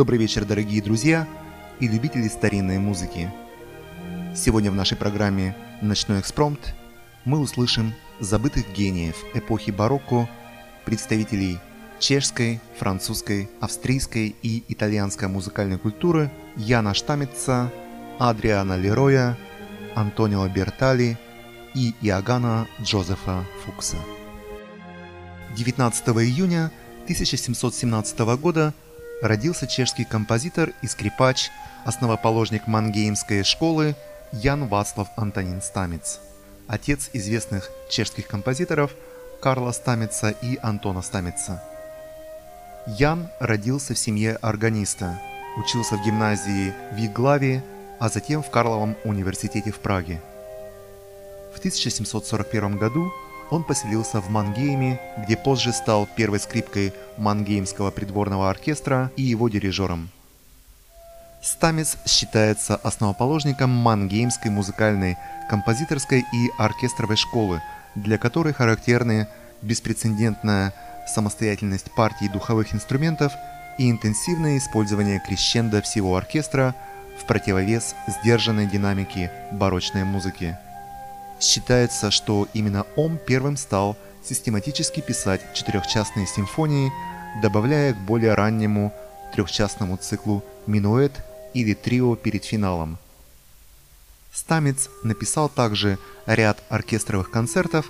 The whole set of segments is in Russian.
Добрый вечер, дорогие друзья и любители старинной музыки. Сегодня в нашей программе «Ночной экспромт» мы услышим забытых гениев эпохи барокко, представителей чешской, французской, австрийской и итальянской музыкальной культуры Яна Штамица, Адриана Лероя, Антонио Бертали и Иоганна Джозефа Фукса. 19 июня 1717 года родился чешский композитор и скрипач, основоположник Мангеймской школы Ян Вацлав Антонин Стамец, отец известных чешских композиторов Карла Стамица и Антона Стамица. Ян родился в семье органиста, учился в гимназии в Иглаве, а затем в Карловом университете в Праге. В 1741 году он поселился в Мангейме, где позже стал первой скрипкой Мангеймского придворного оркестра и его дирижером. Стамец считается основоположником Мангеймской музыкальной, композиторской и оркестровой школы, для которой характерны беспрецедентная самостоятельность партий духовых инструментов и интенсивное использование крещенда всего оркестра в противовес сдержанной динамике барочной музыки. Считается, что именно он первым стал систематически писать четырехчастные симфонии, добавляя к более раннему трехчастному циклу минуэт или трио перед финалом. Стамец написал также ряд оркестровых концертов,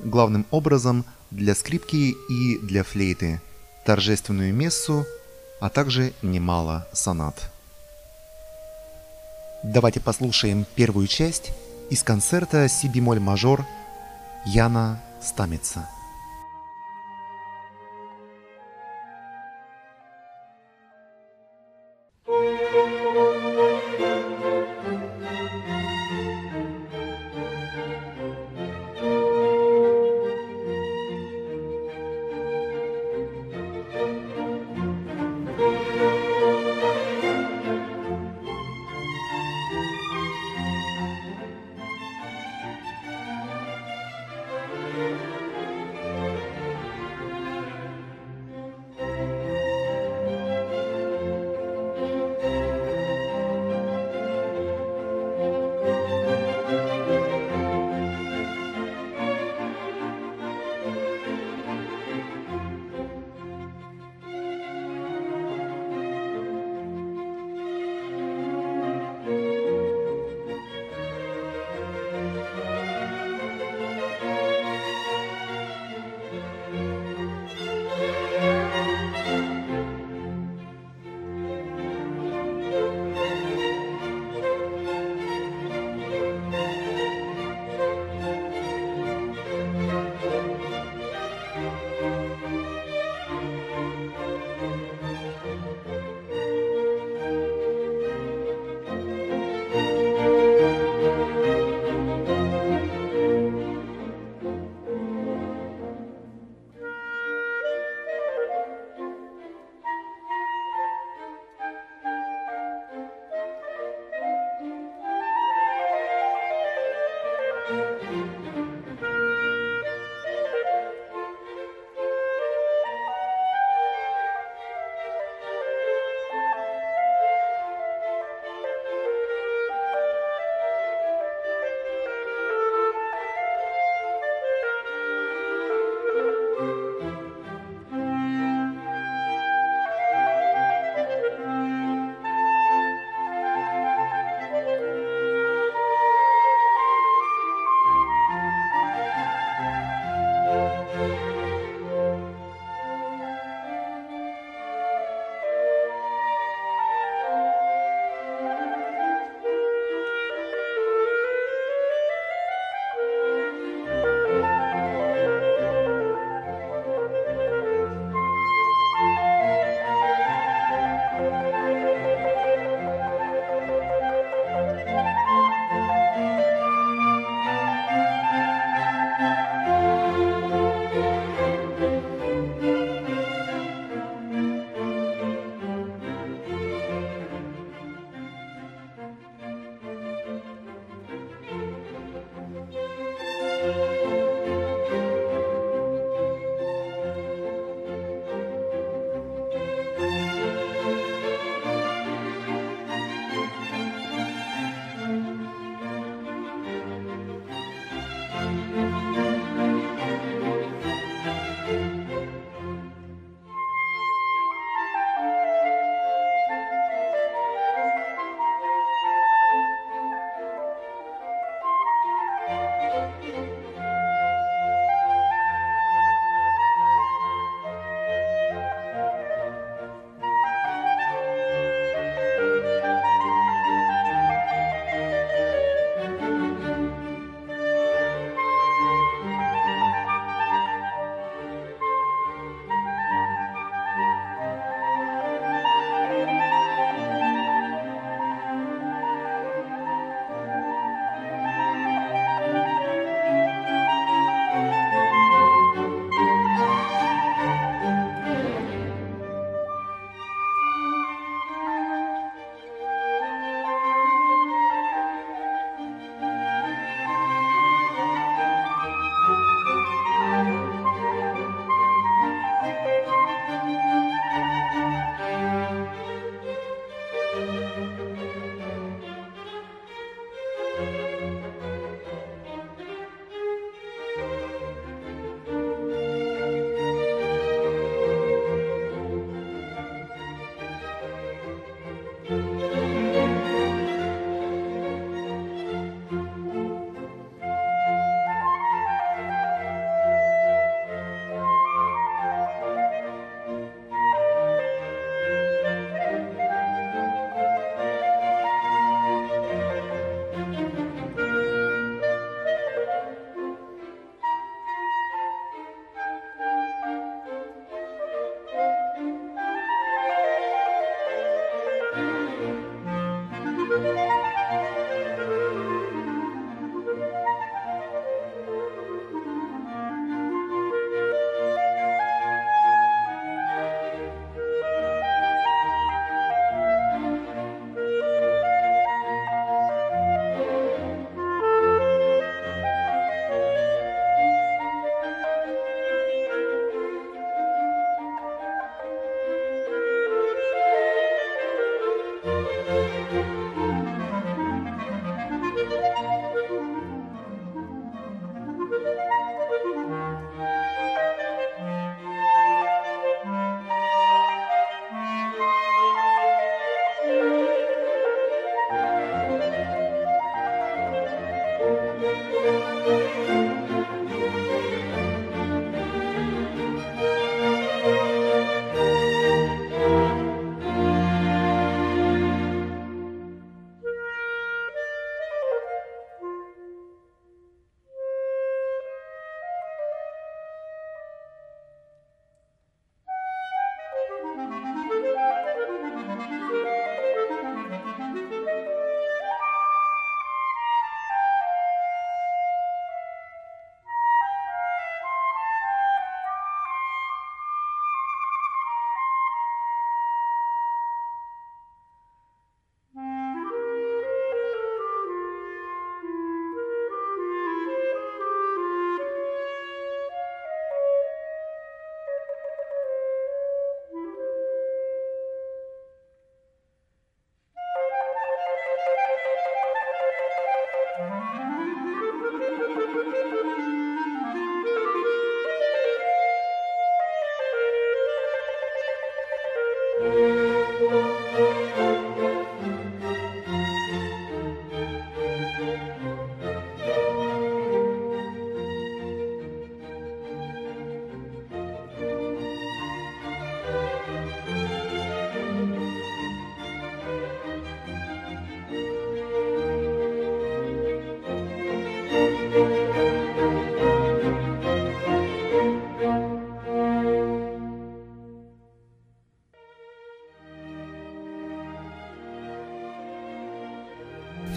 главным образом для скрипки и для флейты, торжественную мессу, а также немало сонат. Давайте послушаем первую часть из концерта си бемоль мажор Яна Стамица.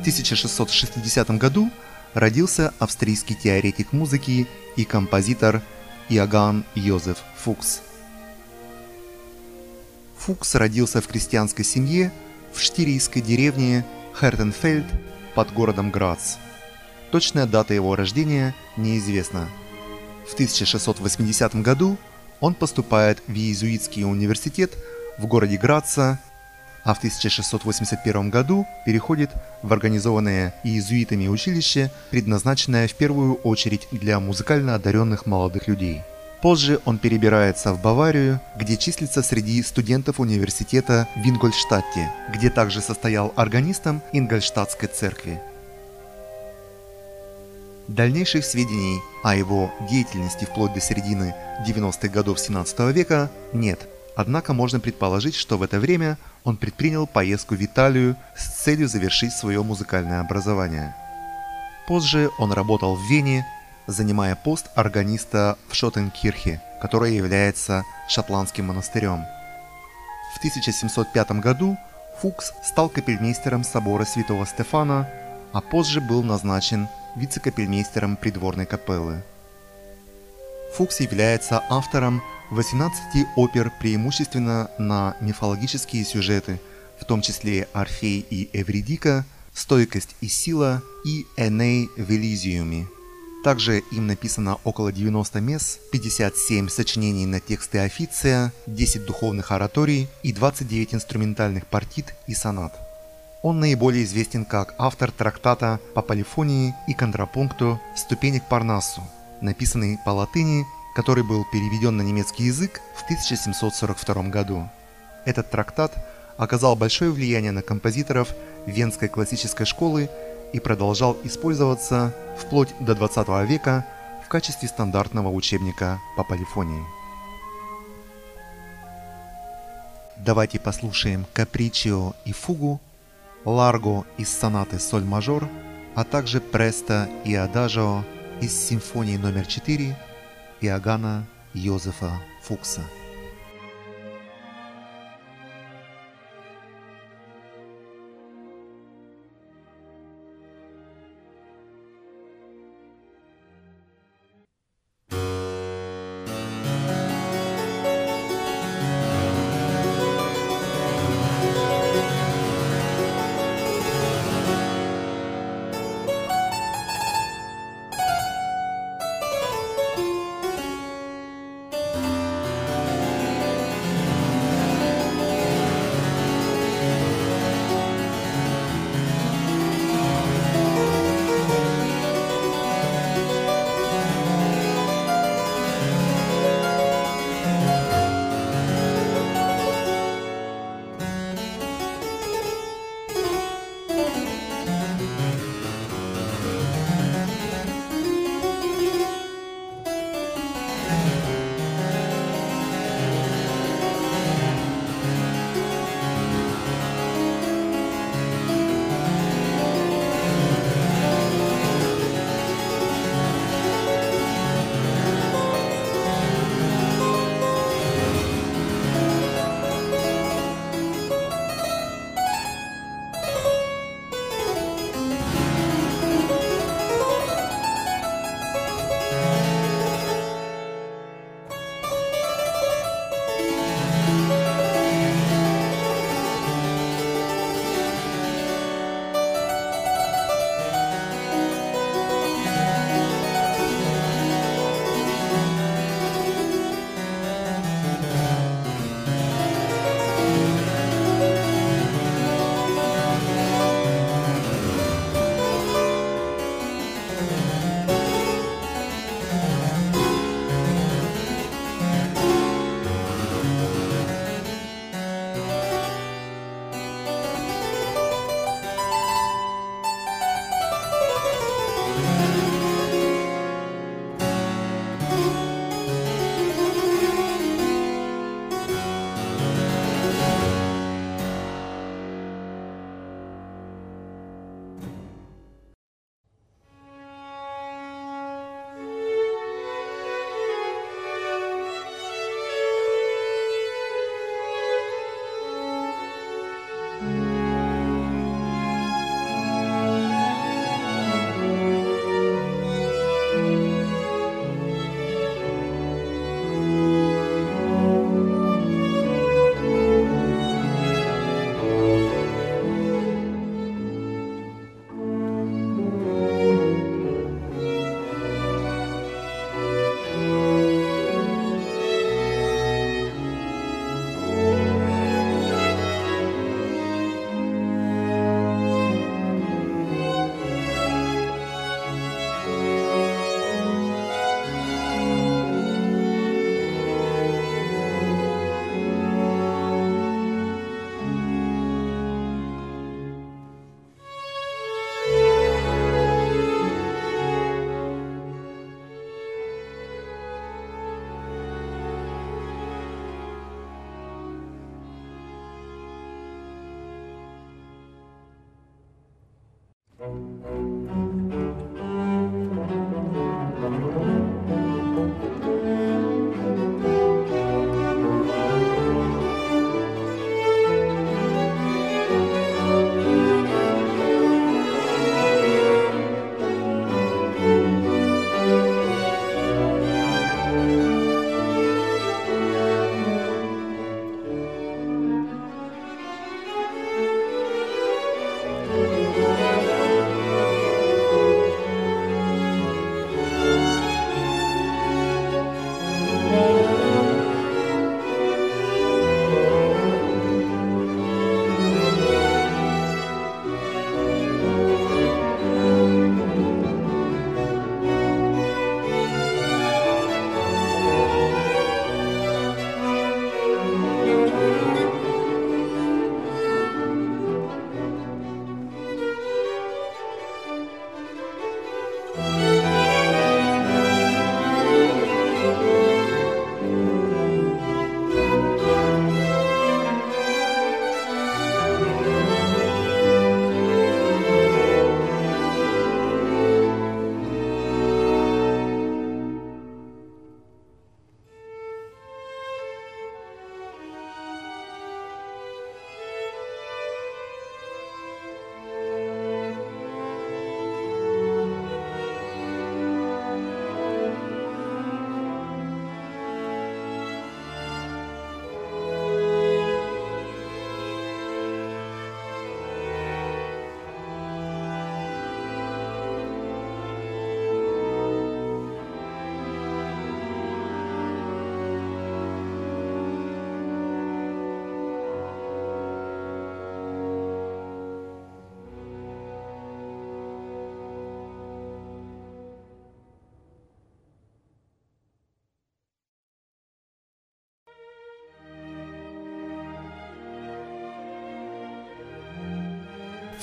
1660 году родился австрийский теоретик музыки и композитор Иоганн Йозеф Фукс. Фукс родился в крестьянской семье в штирийской деревне Хертенфельд под городом Грац. Точная дата его рождения неизвестна. В 1680 году он поступает в Иезуитский университет в городе Граца а в 1681 году переходит в организованное иезуитами училище, предназначенное в первую очередь для музыкально одаренных молодых людей. Позже он перебирается в Баварию, где числится среди студентов университета в Ингольштадте, где также состоял органистом Ингольштадтской церкви. Дальнейших сведений о его деятельности вплоть до середины 90-х годов 17 века нет – Однако можно предположить, что в это время он предпринял поездку в Италию с целью завершить свое музыкальное образование. Позже он работал в Вене, занимая пост органиста в Шотенкирхе, которая является шотландским монастырем. В 1705 году Фукс стал капельмейстером собора Святого Стефана, а позже был назначен вице-капельмейстером придворной капеллы. Фукс является автором 18 опер преимущественно на мифологические сюжеты, в том числе Орфей и Эвридика, Стойкость и сила и Эней в Элизиуме. Также им написано около 90 мес, 57 сочинений на тексты официя, 10 духовных ораторий и 29 инструментальных партит и сонат. Он наиболее известен как автор трактата по полифонии и контрапункту «Ступени к Парнассу», написанный по латыни который был переведен на немецкий язык в 1742 году. Этот трактат оказал большое влияние на композиторов Венской классической школы и продолжал использоваться вплоть до 20 века в качестве стандартного учебника по полифонии. Давайте послушаем капричио и фугу, ларго из сонаты соль мажор, а также престо и адажио из симфонии номер 4 Иоганна Йозефа Фукса.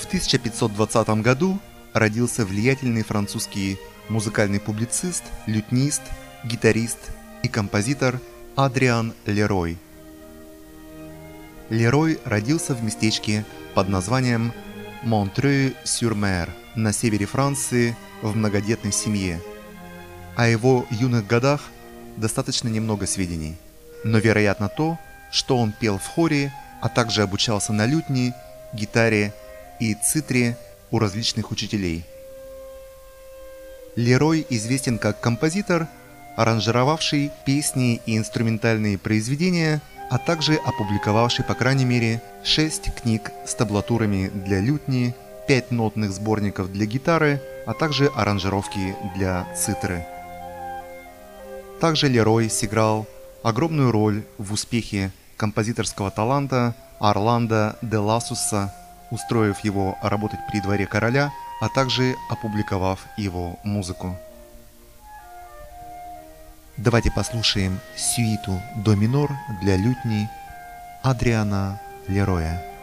В 1520 году родился влиятельный французский музыкальный публицист, лютнист, гитарист и композитор Адриан Лерой. Лерой родился в местечке под названием Монтрeux-сюр-Мер на севере Франции в многодетной семье. О его юных годах достаточно немного сведений, но вероятно то, что он пел в хоре, а также обучался на лютне, гитаре и цитре у различных учителей. Лерой известен как композитор, аранжировавший песни и инструментальные произведения, а также опубликовавший по крайней мере 6 книг с таблатурами для лютни, 5 нотных сборников для гитары, а также аранжировки для цитры. Также Лерой сыграл огромную роль в успехе композиторского таланта Орландо де Ласуса, устроив его работать при дворе короля, а также опубликовав его музыку. Давайте послушаем сюиту до минор для лютни Адриана Лероя.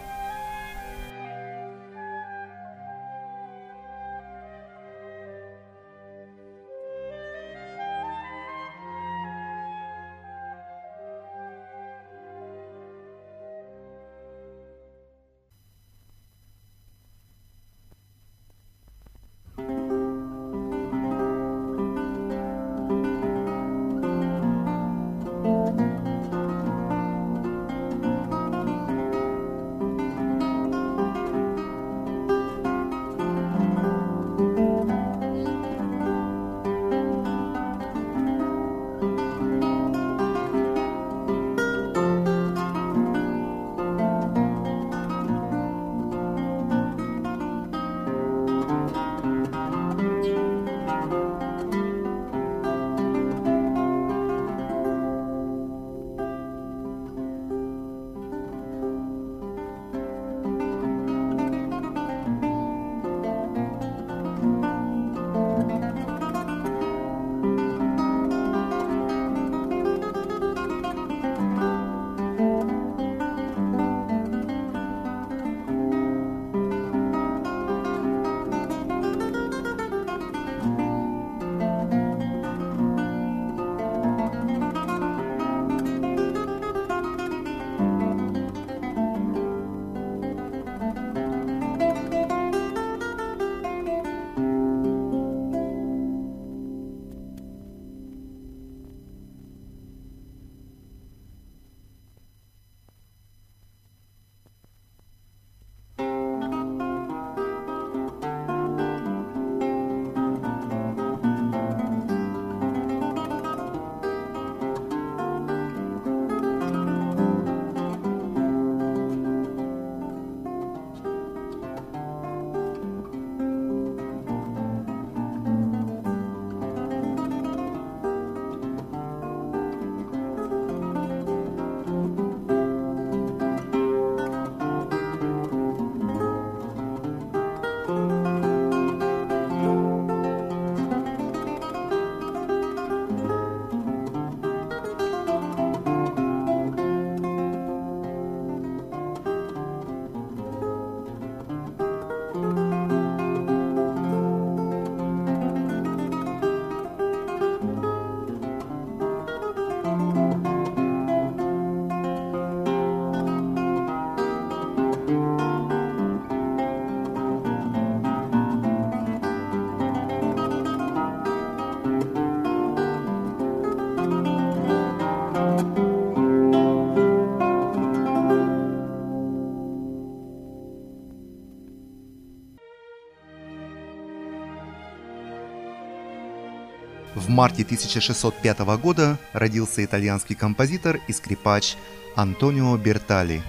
Марте 1605 года родился итальянский композитор и скрипач Антонио Бертали.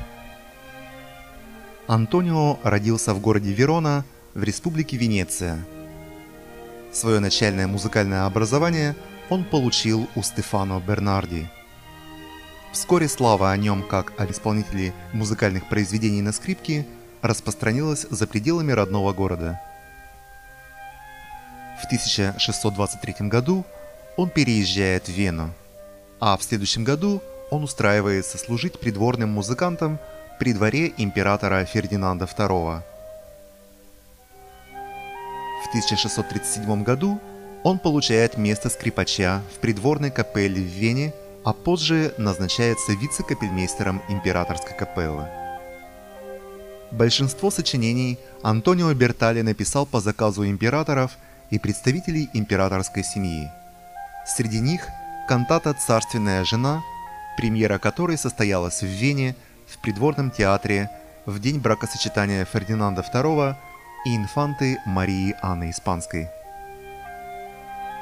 Антонио родился в городе Верона в республике Венеция. Свое начальное музыкальное образование он получил у Стефано Бернарди. Вскоре слава о нем как об исполнителе музыкальных произведений на скрипке распространилась за пределами родного города – в 1623 году он переезжает в Вену, а в следующем году он устраивается служить придворным музыкантом при дворе императора Фердинанда II. В 1637 году он получает место скрипача в придворной капелле в Вене, а позже назначается вице-капельмейстером императорской капеллы. Большинство сочинений Антонио Бертали написал по заказу императоров и представителей императорской семьи. Среди них кантата «Царственная жена», премьера которой состоялась в Вене в придворном театре в день бракосочетания Фердинанда II и инфанты Марии Анны Испанской.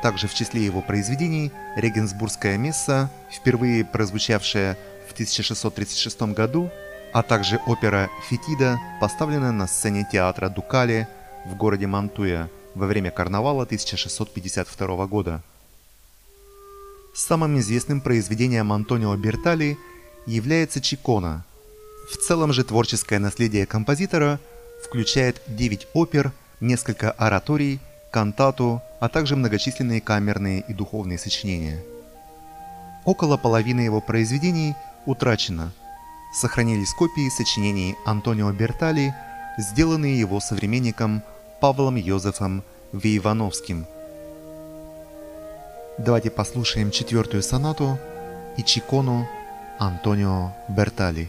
Также в числе его произведений Регенсбургская месса, впервые прозвучавшая в 1636 году, а также опера «Фетида», поставленная на сцене театра Дукали в городе Мантуя во время карнавала 1652 года. Самым известным произведением Антонио Бертали является «Чикона». В целом же творческое наследие композитора включает 9 опер, несколько ораторий, кантату, а также многочисленные камерные и духовные сочинения. Около половины его произведений утрачено – сохранились копии сочинений Антонио Бертали, сделанные его современником Павлом Йозефом Вейвановским. Давайте послушаем четвертую сонату и чикону Антонио Бертали.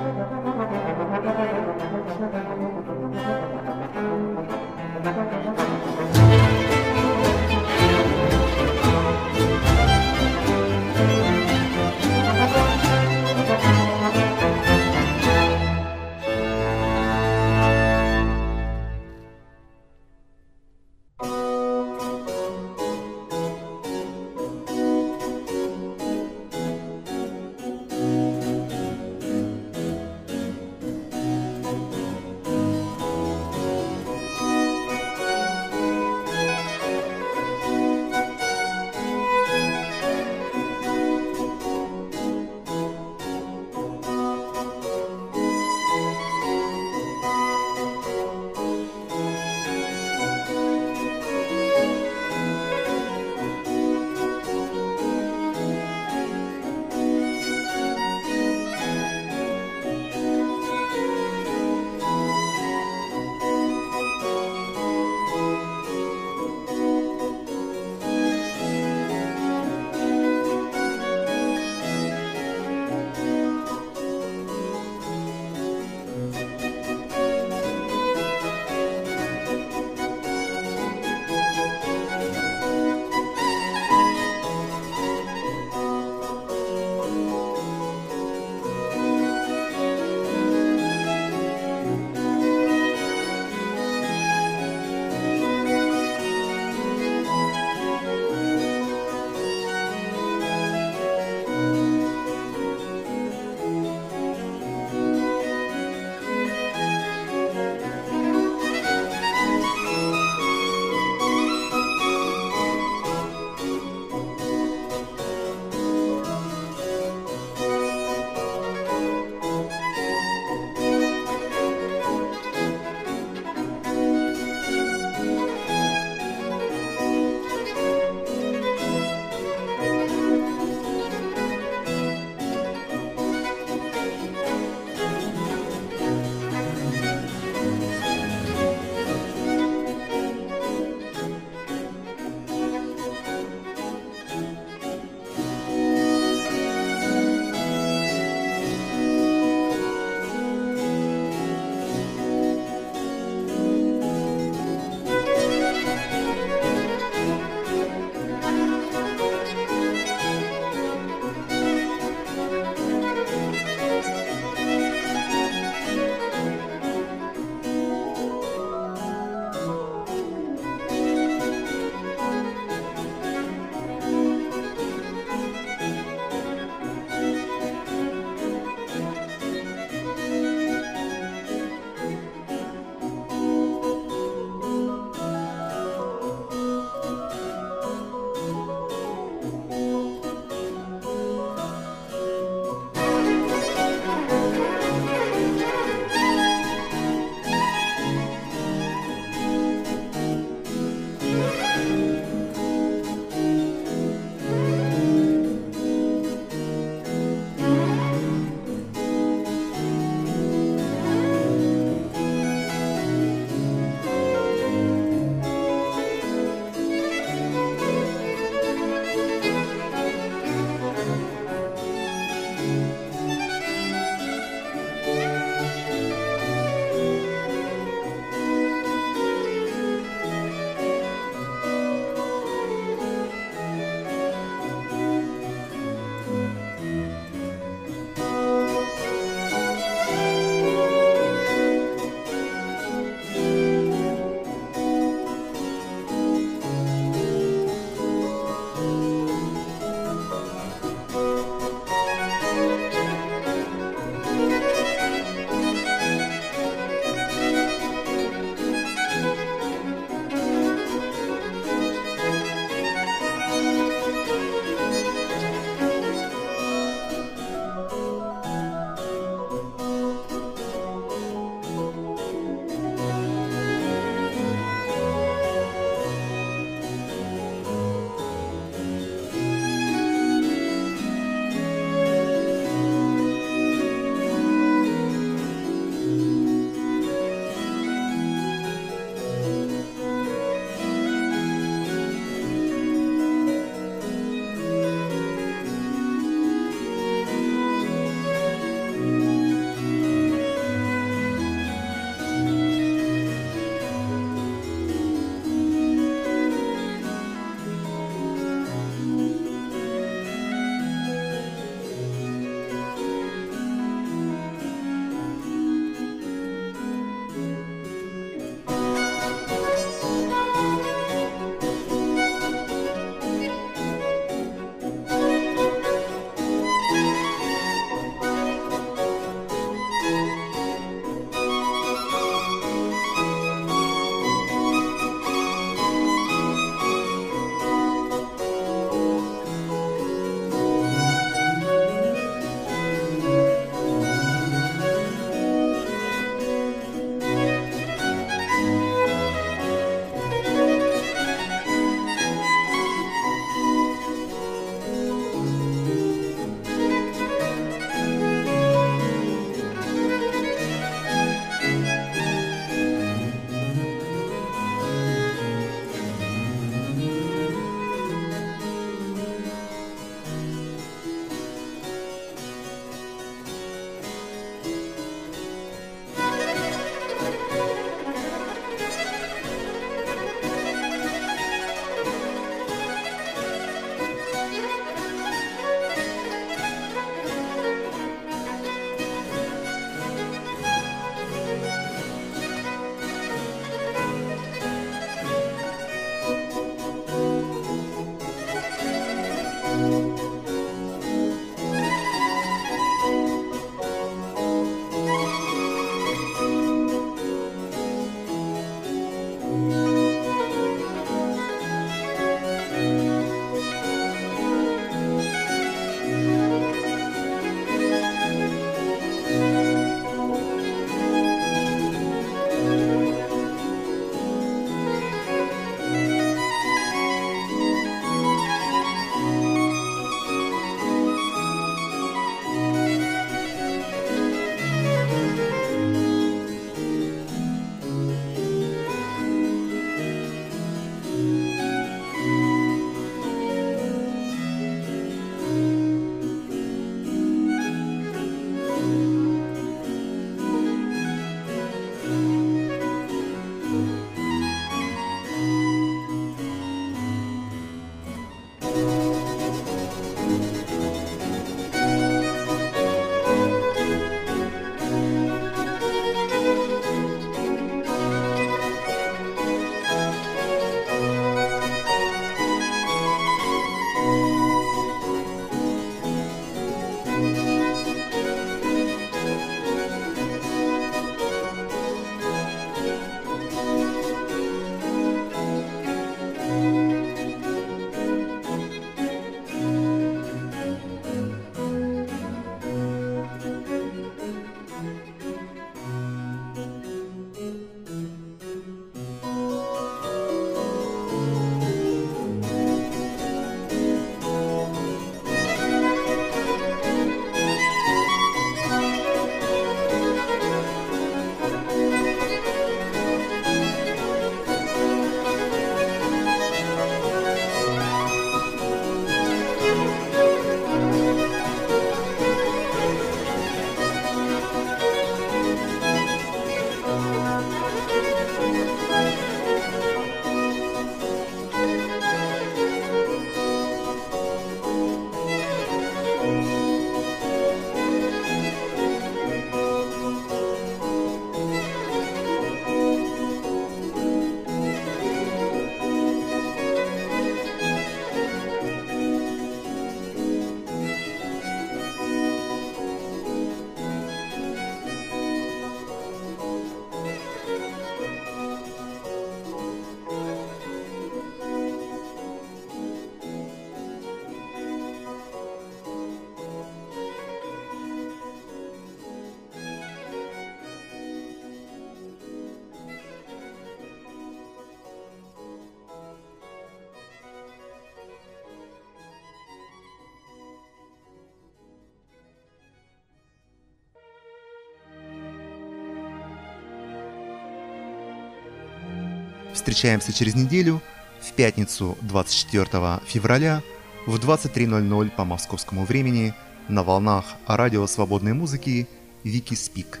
Встречаемся через неделю, в пятницу 24 февраля в 23.00 по московскому времени на волнах радио свободной музыки Вики Спик.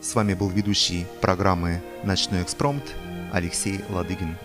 С вами был ведущий программы «Ночной экспромт» Алексей Ладыгин.